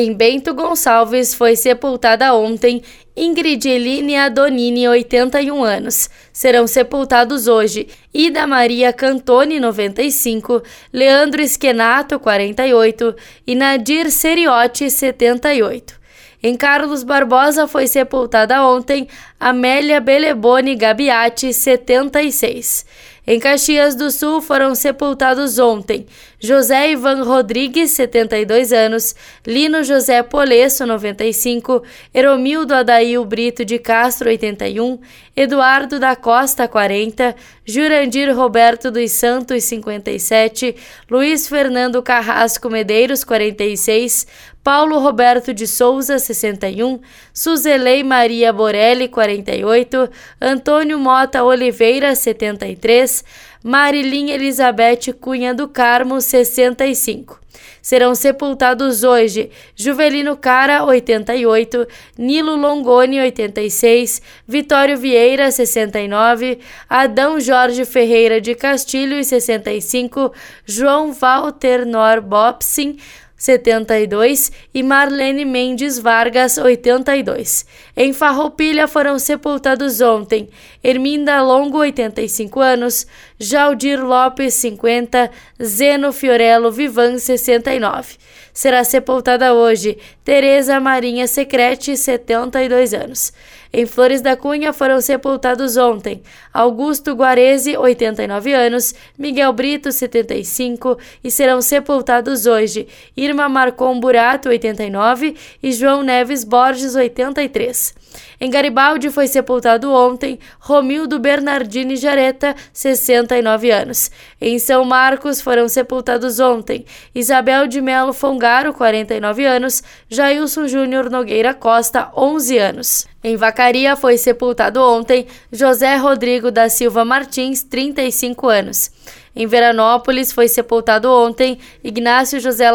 Em Bento Gonçalves foi sepultada ontem Ingrid Eline Adonini, 81 anos. Serão sepultados hoje Ida Maria Cantoni, 95, Leandro Esquenato, 48 e Nadir Seriotti, 78. Em Carlos Barbosa foi sepultada ontem Amélia Beleboni Gabiati, 76. Em Caxias do Sul foram sepultados ontem José Ivan Rodrigues, 72 anos, Lino José Polesso, 95, Eromildo Adail Brito de Castro, 81, Eduardo da Costa, 40, Jurandir Roberto dos Santos, 57, Luiz Fernando Carrasco Medeiros, 46, Paulo Roberto de Souza, 61, Suzelei Maria Borelli, 48, Antônio Mota Oliveira, 73, Marilinha Elizabeth Cunha do Carmo, 65. Serão sepultados hoje Juvelino Cara, 88, Nilo Longoni, 86, Vitório Vieira, 69, Adão Jorge Ferreira de Castilho, 65, João Walter Nor Bobsin, 72 e Marlene Mendes Vargas, 82. Em Farroupilha foram sepultados ontem Herminda Longo, 85 anos, Jaldir Lopes, 50, Zeno Fiorello Vivan, 69. Será sepultada hoje Tereza Marinha Secrete, 72 anos. Em Flores da Cunha foram sepultados ontem Augusto Guarese, 89 anos, Miguel Brito, 75 e serão sepultados hoje Irma Marcon Burato, 89 e João Neves Borges, 83. Em Garibaldi foi sepultado ontem Romildo Bernardini Jareta, 69 anos. Em São Marcos foram sepultados ontem Isabel de Melo Fongaro, 49 anos, Jailson Júnior Nogueira Costa, 11 anos. Em Vacaria foi sepultado ontem José Rodrigo da Silva Martins, 35 anos. Em Veranópolis foi sepultado ontem Ignácio José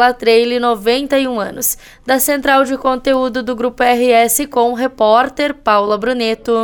Latreille, 91 anos. Da central de conteúdo do Grupo RS com o repórter Paula Bruneto.